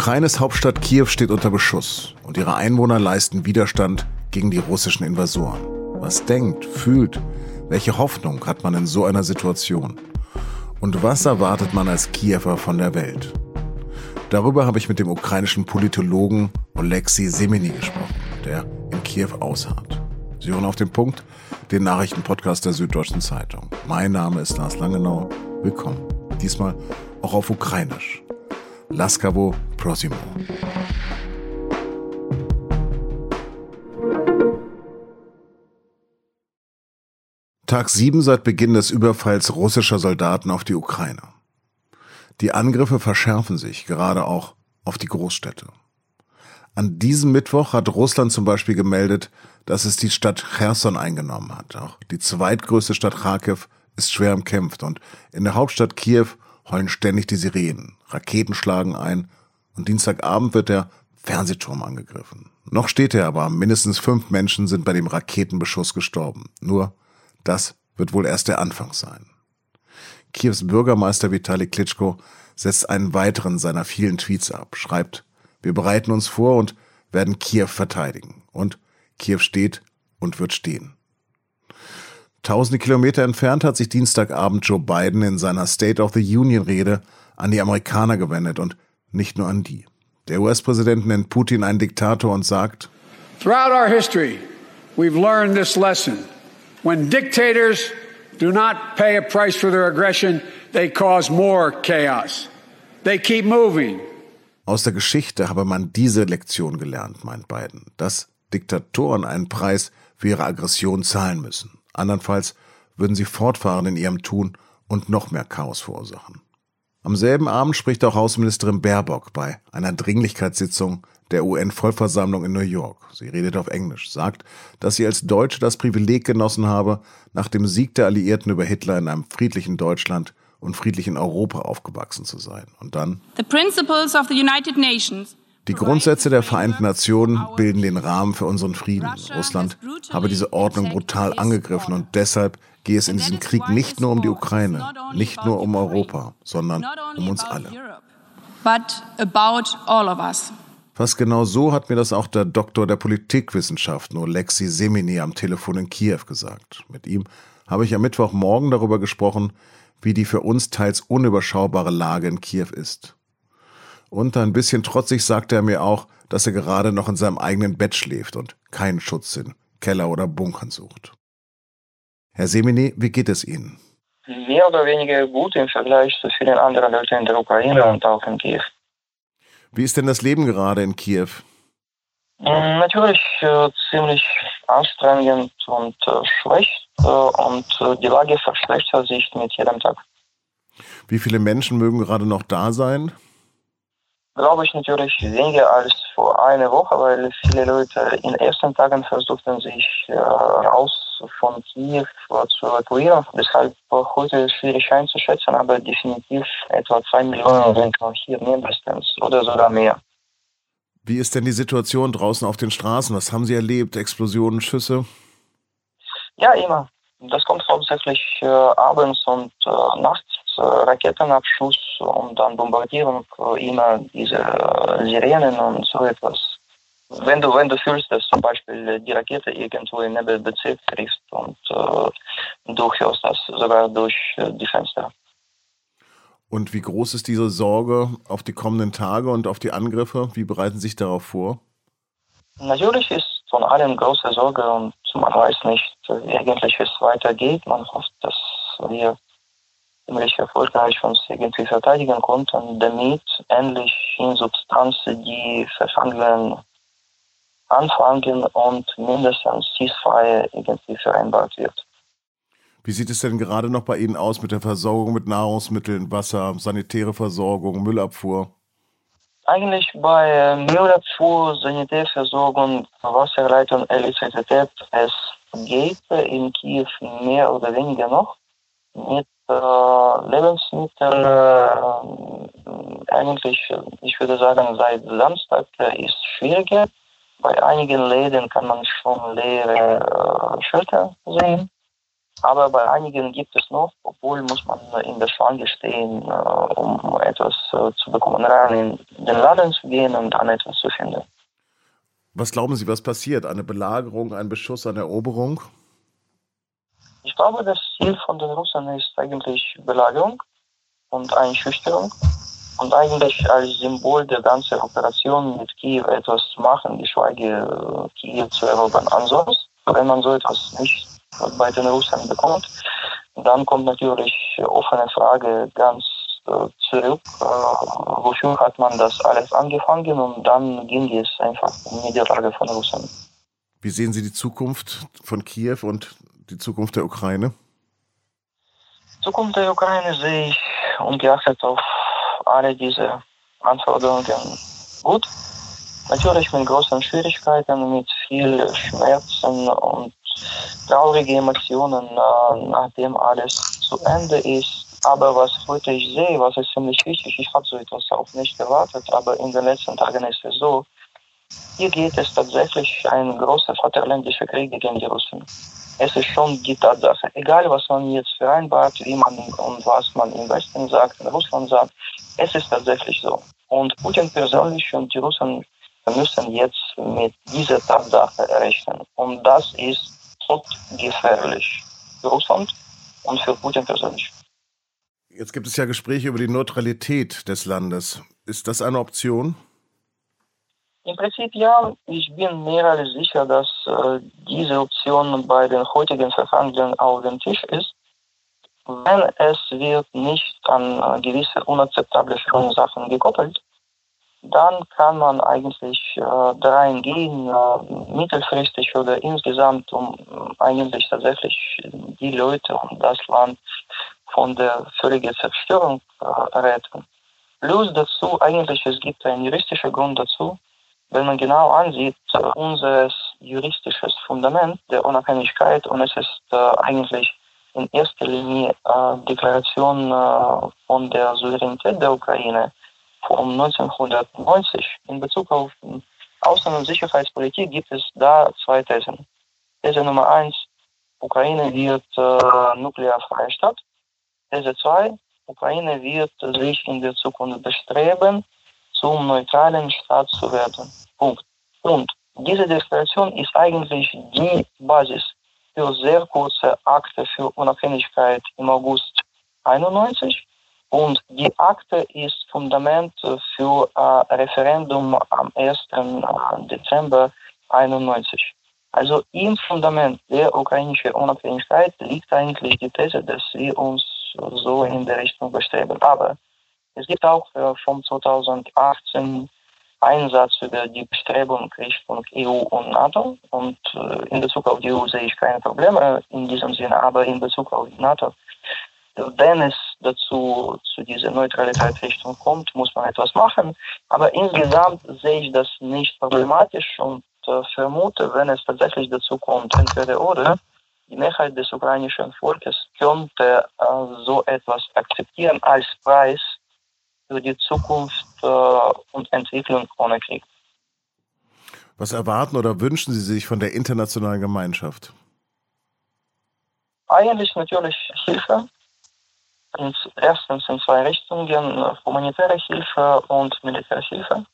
Ukraines Hauptstadt Kiew steht unter Beschuss und ihre Einwohner leisten Widerstand gegen die russischen Invasoren. Was denkt, fühlt, welche Hoffnung hat man in so einer Situation? Und was erwartet man als Kiewer von der Welt? Darüber habe ich mit dem ukrainischen Politologen Oleksiy Semeny gesprochen, der in Kiew ausharrt. Sie hören auf den Punkt, den Nachrichtenpodcast der Süddeutschen Zeitung. Mein Name ist Lars Langenau. Willkommen. Diesmal auch auf Ukrainisch. Laskavo Prosimo. Tag 7 seit Beginn des Überfalls russischer Soldaten auf die Ukraine. Die Angriffe verschärfen sich, gerade auch auf die Großstädte. An diesem Mittwoch hat Russland zum Beispiel gemeldet, dass es die Stadt Cherson eingenommen hat. Auch die zweitgrößte Stadt Kharkiv ist schwer umkämpft und in der Hauptstadt Kiew heulen ständig die Sirenen, Raketen schlagen ein und Dienstagabend wird der Fernsehturm angegriffen. Noch steht er aber, mindestens fünf Menschen sind bei dem Raketenbeschuss gestorben. Nur, das wird wohl erst der Anfang sein. Kiews Bürgermeister Vitali Klitschko setzt einen weiteren seiner vielen Tweets ab, schreibt, wir bereiten uns vor und werden Kiew verteidigen. Und Kiew steht und wird stehen. Tausende Kilometer entfernt hat sich Dienstagabend Joe Biden in seiner State of the Union Rede an die Amerikaner gewendet und nicht nur an die. Der US-Präsident nennt Putin einen Diktator und sagt, Throughout our history, we've learned this lesson. When dictators do not pay a price for their aggression, they cause more chaos. They keep moving. Aus der Geschichte habe man diese Lektion gelernt, meint Biden, dass Diktatoren einen Preis für ihre Aggression zahlen müssen. Andernfalls würden sie fortfahren in ihrem Tun und noch mehr Chaos verursachen. Am selben Abend spricht auch Außenministerin Baerbock bei einer Dringlichkeitssitzung der UN-Vollversammlung in New York. Sie redet auf Englisch, sagt, dass sie als Deutsche das Privileg genossen habe, nach dem Sieg der Alliierten über Hitler in einem friedlichen Deutschland und friedlichen Europa aufgewachsen zu sein. Und dann The principles of the United Nations die Grundsätze der Vereinten Nationen bilden den Rahmen für unseren Frieden. Russland habe diese Ordnung brutal angegriffen und deshalb gehe es in diesem Krieg nicht nur um die Ukraine, nicht nur um Europa, sondern um uns alle. Fast genau so hat mir das auch der Doktor der Politikwissenschaften Oleksiy Semeny am Telefon in Kiew gesagt. Mit ihm habe ich am Mittwochmorgen darüber gesprochen, wie die für uns teils unüberschaubare Lage in Kiew ist. Und ein bisschen trotzig sagte er mir auch, dass er gerade noch in seinem eigenen Bett schläft und keinen Schutz in Keller oder Bunkern sucht. Herr Semini, wie geht es Ihnen? Mehr oder weniger gut im Vergleich zu vielen anderen Leuten in der Ukraine und auch in Kiew. Wie ist denn das Leben gerade in Kiew? Mm, natürlich äh, ziemlich anstrengend und äh, schlecht äh, und äh, die Lage verschlechtert sich mit jedem Tag. Wie viele Menschen mögen gerade noch da sein? Glaube ich natürlich weniger als vor einer Woche, weil viele Leute in den ersten Tagen versuchten, sich äh, raus von Kiew zu evakuieren. Deshalb heute ist es schwierig einzuschätzen, aber definitiv etwa zwei Millionen sind noch hier mindestens oder sogar mehr. Wie ist denn die Situation draußen auf den Straßen? Was haben Sie erlebt? Explosionen, Schüsse? Ja, immer. Das kommt hauptsächlich äh, abends und äh, nachts Raketenabschuss und dann Bombardierung, immer diese Sirenen und so etwas. Wenn du, wenn du fühlst, dass zum Beispiel die Rakete irgendwo in Nebelbezirk trifft und äh, du hörst das sogar durch die Fenster. Und wie groß ist diese Sorge auf die kommenden Tage und auf die Angriffe? Wie bereiten Sie sich darauf vor? Natürlich ist von allem große Sorge und man weiß nicht eigentlich, wie es weitergeht. Man hofft, dass wir ziemlich erfolgreich uns irgendwie verteidigen konnten, damit endlich in Substanz die Verhandlungen anfangen und mindestens Ceasefire irgendwie vereinbart wird. Wie sieht es denn gerade noch bei Ihnen aus mit der Versorgung mit Nahrungsmitteln, Wasser, sanitäre Versorgung, Müllabfuhr? Eigentlich bei Müllabfuhr, Sanitärversorgung, Wasserleitung, Elektrizität, es geht in Kiew mehr oder weniger noch. Mit äh, Lebensmittel äh, eigentlich, ich würde sagen, seit Samstag ist schwieriger. Bei einigen Läden kann man schon leere äh, Schilder sehen. Aber bei einigen gibt es noch, obwohl muss man in der Schlange stehen, äh, um etwas äh, zu bekommen, rein in den Laden zu gehen und dann etwas zu finden. Was glauben Sie, was passiert? Eine Belagerung, ein Beschuss, eine Eroberung? Ich glaube, das Ziel von den Russen ist eigentlich Belagerung und Einschüchterung und eigentlich als Symbol der ganzen Operation mit Kiew etwas zu machen, geschweige Kiew zu erobern. Ansonsten, wenn man so etwas nicht bei den Russen bekommt, dann kommt natürlich offene Frage ganz äh, zurück, äh, wofür hat man das alles angefangen und dann ging es einfach um Niederlage von Russland. Wie sehen Sie die Zukunft von Kiew und die Zukunft der Ukraine? Zukunft der Ukraine sehe ich ungeachtet auf alle diese Anforderungen gut. Natürlich mit großen Schwierigkeiten, mit viel Schmerzen und traurige Emotionen, äh, nachdem alles zu Ende ist. Aber was heute ich sehe, was ist ziemlich wichtig, ich habe so etwas auch nicht erwartet, aber in den letzten Tagen ist es so, hier geht es tatsächlich ein großer vaterländischer Krieg gegen die Russen. Es ist schon die Tatsache, egal was man jetzt vereinbart, wie man und was man im Westen sagt, in Russland sagt, es ist tatsächlich so. Und Putin persönlich und die Russen müssen jetzt mit dieser Tatsache rechnen. Und das ist gefährlich für Russland und für Putin persönlich. Jetzt gibt es ja Gespräche über die Neutralität des Landes. Ist das eine Option? Im Prinzip ja. Ich bin mehr als sicher, dass äh, diese Option bei den heutigen Verhandlungen auf dem Tisch ist. Wenn es wird nicht an äh, gewisse unakzeptable Sachen gekoppelt, dann kann man eigentlich äh, darein gehen, äh, mittelfristig oder insgesamt, um äh, eigentlich tatsächlich die Leute und das Land von der völligen Zerstörung äh, retten. Plus dazu, eigentlich, es gibt einen juristischen Grund dazu. Wenn man genau ansieht, unser juristisches Fundament der Unabhängigkeit und es ist äh, eigentlich in erster Linie äh, Deklaration äh, von der Souveränität der Ukraine von 1990 in Bezug auf Außen- und Sicherheitspolitik gibt es da zwei Thesen. These Nummer eins, Ukraine wird äh, nuklearfreie Stadt. These zwei, Ukraine wird sich in der Zukunft bestreben, zum neutralen Staat zu werden. Punkt. Und diese Deklaration ist eigentlich die Basis für sehr kurze Akte für Unabhängigkeit im August 91 und die Akte ist Fundament für ein Referendum am 1. Äh, Dezember 91. Also im Fundament der ukrainischen Unabhängigkeit liegt eigentlich die These, dass wir uns so in der Richtung bestreben. Aber es gibt auch äh, vom 2018 Einsatz über die Bestrebung Richtung EU und NATO. Und in Bezug auf die EU sehe ich keine Probleme in diesem Sinne, aber in Bezug auf die NATO wenn es dazu zu dieser Neutralitätsrichtung kommt, muss man etwas machen. Aber insgesamt sehe ich das nicht problematisch und äh, vermute, wenn es tatsächlich dazu kommt, entweder oder, die Mehrheit des ukrainischen Volkes könnte äh, so etwas akzeptieren als Preis für die Zukunft äh, und Entwicklung ohne Krieg. Was erwarten oder wünschen Sie sich von der internationalen Gemeinschaft? Eigentlich natürlich Hilfe, und erstens in zwei Richtungen, humanitäre Hilfe und Militärhilfe.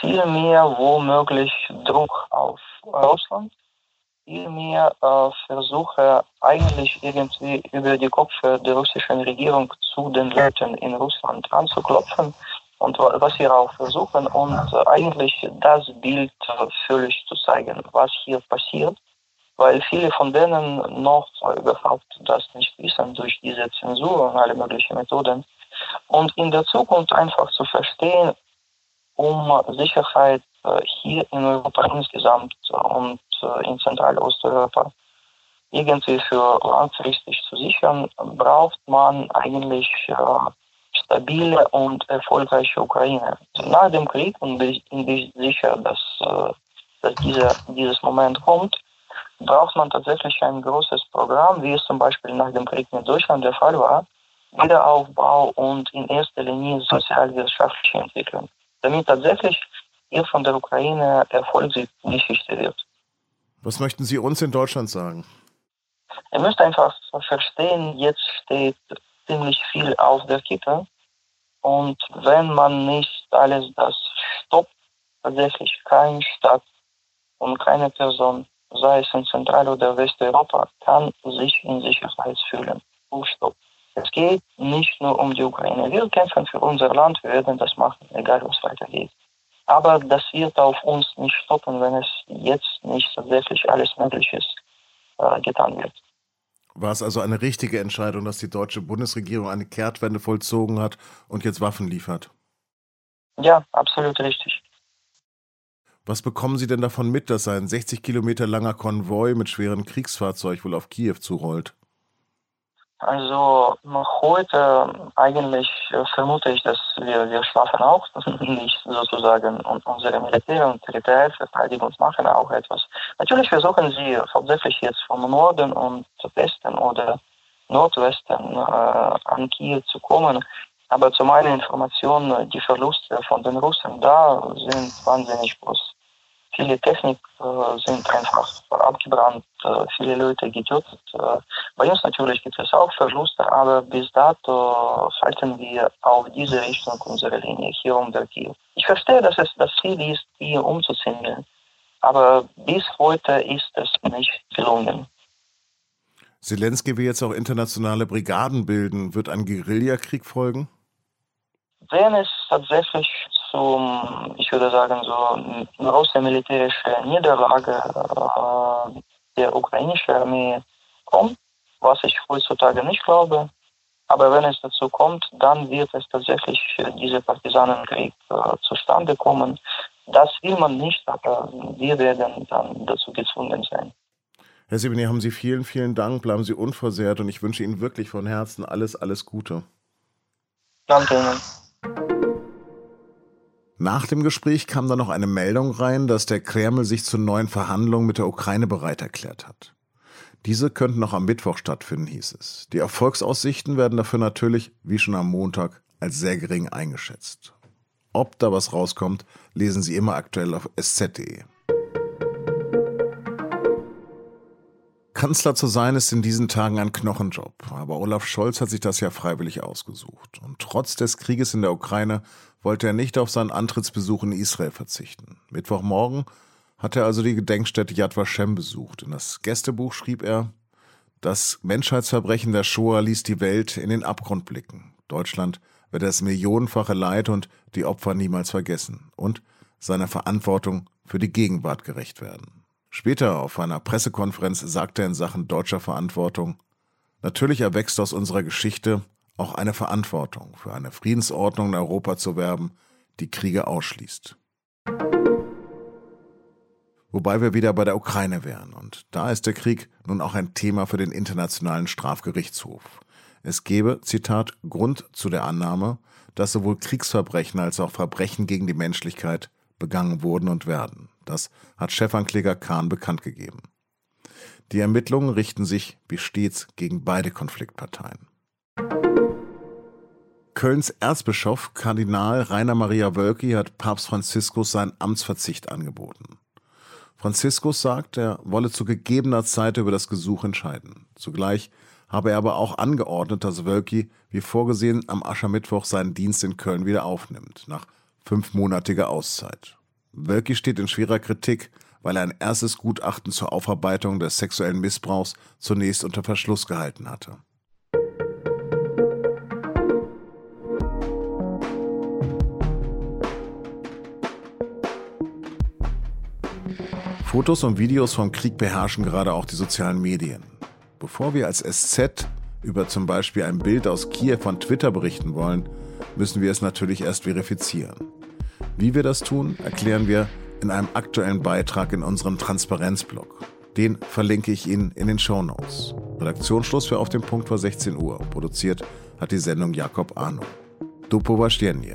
Viel mehr womöglich Druck auf Russland, viel mehr äh, Versuche eigentlich irgendwie über die Köpfe der russischen Regierung zu den Leuten in Russland anzuklopfen und was wir auch versuchen und äh, eigentlich das Bild äh, völlig zu zeigen, was hier passiert weil viele von denen noch überhaupt das nicht wissen durch diese Zensur und alle möglichen Methoden. Und in der Zukunft einfach zu verstehen, um Sicherheit äh, hier in Europa insgesamt und äh, in Zentral- und Osteuropa irgendwie für langfristig zu sichern, braucht man eigentlich äh, stabile und erfolgreiche Ukraine. Nach dem Krieg, und ich bin sicher, dass, dass dieser, dieses Moment kommt, braucht man tatsächlich ein großes Programm, wie es zum Beispiel nach dem Krieg in Deutschland der Fall war, Wiederaufbau und in erster Linie sozialwirtschaftliche Entwicklung, damit tatsächlich hier von der Ukraine Erfolgsgeschichte wird. Was möchten Sie uns in Deutschland sagen? Ihr müsst einfach verstehen, jetzt steht ziemlich viel auf der Kippe. Und wenn man nicht alles das stoppt, tatsächlich keine Stadt und keine Person, sei es in Zentral- oder Westeuropa, kann sich in Sicherheit fühlen. Stopp. Es geht nicht nur um die Ukraine. Wir kämpfen für unser Land, wir werden das machen, egal was weitergeht. Aber das wird auf uns nicht stoppen, wenn es jetzt nicht tatsächlich alles Mögliche äh, getan wird. War es also eine richtige Entscheidung, dass die deutsche Bundesregierung eine Kehrtwende vollzogen hat und jetzt Waffen liefert? Ja, absolut richtig. Was bekommen Sie denn davon mit, dass ein 60 Kilometer langer Konvoi mit schweren Kriegsfahrzeug wohl auf Kiew zurollt? Also heute eigentlich äh, vermute ich, dass wir, wir schlafen auch nicht sozusagen und unsere Militär- und Territorialverteidigung machen auch etwas. Natürlich versuchen sie hauptsächlich jetzt vom Norden und Westen oder Nordwesten äh, an Kiew zu kommen. Aber zu meiner Information, die Verluste von den Russen da sind wahnsinnig groß. Viele Technik äh, sind einfach abgebrannt, äh, viele Leute getötet. Äh, bei uns natürlich gibt es auch Verluste, aber bis dato halten wir auf diese Richtung unsere Linie hier um der Kiew. Ich verstehe, dass es das Ziel ist, Kiew umzuzingeln, aber bis heute ist es nicht gelungen. Zelensky will jetzt auch internationale Brigaden bilden. Wird ein Guerillakrieg folgen? Wenn es tatsächlich zum, ich würde sagen, so große militärische Niederlage äh, der ukrainischen Armee kommt, was ich heutzutage nicht glaube. Aber wenn es dazu kommt, dann wird es tatsächlich dieser Partisanenkrieg äh, zustande kommen. Das will man nicht, aber wir werden dann dazu gezwungen sein. Herr Sebeni, haben Sie vielen, vielen Dank. Bleiben Sie unversehrt und ich wünsche Ihnen wirklich von Herzen alles, alles Gute. Danke Ihnen. Nach dem Gespräch kam dann noch eine Meldung rein, dass der Kreml sich zu neuen Verhandlungen mit der Ukraine bereit erklärt hat. Diese könnten noch am Mittwoch stattfinden, hieß es. Die Erfolgsaussichten werden dafür natürlich, wie schon am Montag, als sehr gering eingeschätzt. Ob da was rauskommt, lesen Sie immer aktuell auf sz.de. Kanzler zu sein ist in diesen Tagen ein Knochenjob, aber Olaf Scholz hat sich das ja freiwillig ausgesucht. Und trotz des Krieges in der Ukraine wollte er nicht auf seinen Antrittsbesuch in Israel verzichten. Mittwochmorgen hat er also die Gedenkstätte Yad Vashem besucht. In das Gästebuch schrieb er, das Menschheitsverbrechen der Shoah ließ die Welt in den Abgrund blicken. Deutschland werde das millionenfache Leid und die Opfer niemals vergessen und seiner Verantwortung für die Gegenwart gerecht werden. Später auf einer Pressekonferenz sagte er in Sachen deutscher Verantwortung, natürlich erwächst aus unserer Geschichte auch eine Verantwortung, für eine Friedensordnung in Europa zu werben, die Kriege ausschließt. Wobei wir wieder bei der Ukraine wären. Und da ist der Krieg nun auch ein Thema für den Internationalen Strafgerichtshof. Es gebe, Zitat, Grund zu der Annahme, dass sowohl Kriegsverbrechen als auch Verbrechen gegen die Menschlichkeit begangen wurden und werden. Das hat Chefankläger Kahn bekannt gegeben. Die Ermittlungen richten sich, wie stets, gegen beide Konfliktparteien. Kölns Erzbischof Kardinal Rainer Maria Wölki hat Papst Franziskus seinen Amtsverzicht angeboten. Franziskus sagt, er wolle zu gegebener Zeit über das Gesuch entscheiden. Zugleich habe er aber auch angeordnet, dass Wölki, wie vorgesehen, am Aschermittwoch seinen Dienst in Köln wieder aufnimmt, nach fünfmonatiger Auszeit. Wölki steht in schwerer Kritik, weil er ein erstes Gutachten zur Aufarbeitung des sexuellen Missbrauchs zunächst unter Verschluss gehalten hatte. Fotos und Videos vom Krieg beherrschen gerade auch die sozialen Medien. Bevor wir als SZ über zum Beispiel ein Bild aus Kiew von Twitter berichten wollen, müssen wir es natürlich erst verifizieren. Wie wir das tun, erklären wir in einem aktuellen Beitrag in unserem Transparenzblog. Den verlinke ich Ihnen in den Show Notes. Redaktionsschluss für Auf dem Punkt war 16 Uhr. Produziert hat die Sendung Jakob Arno. Do považdění.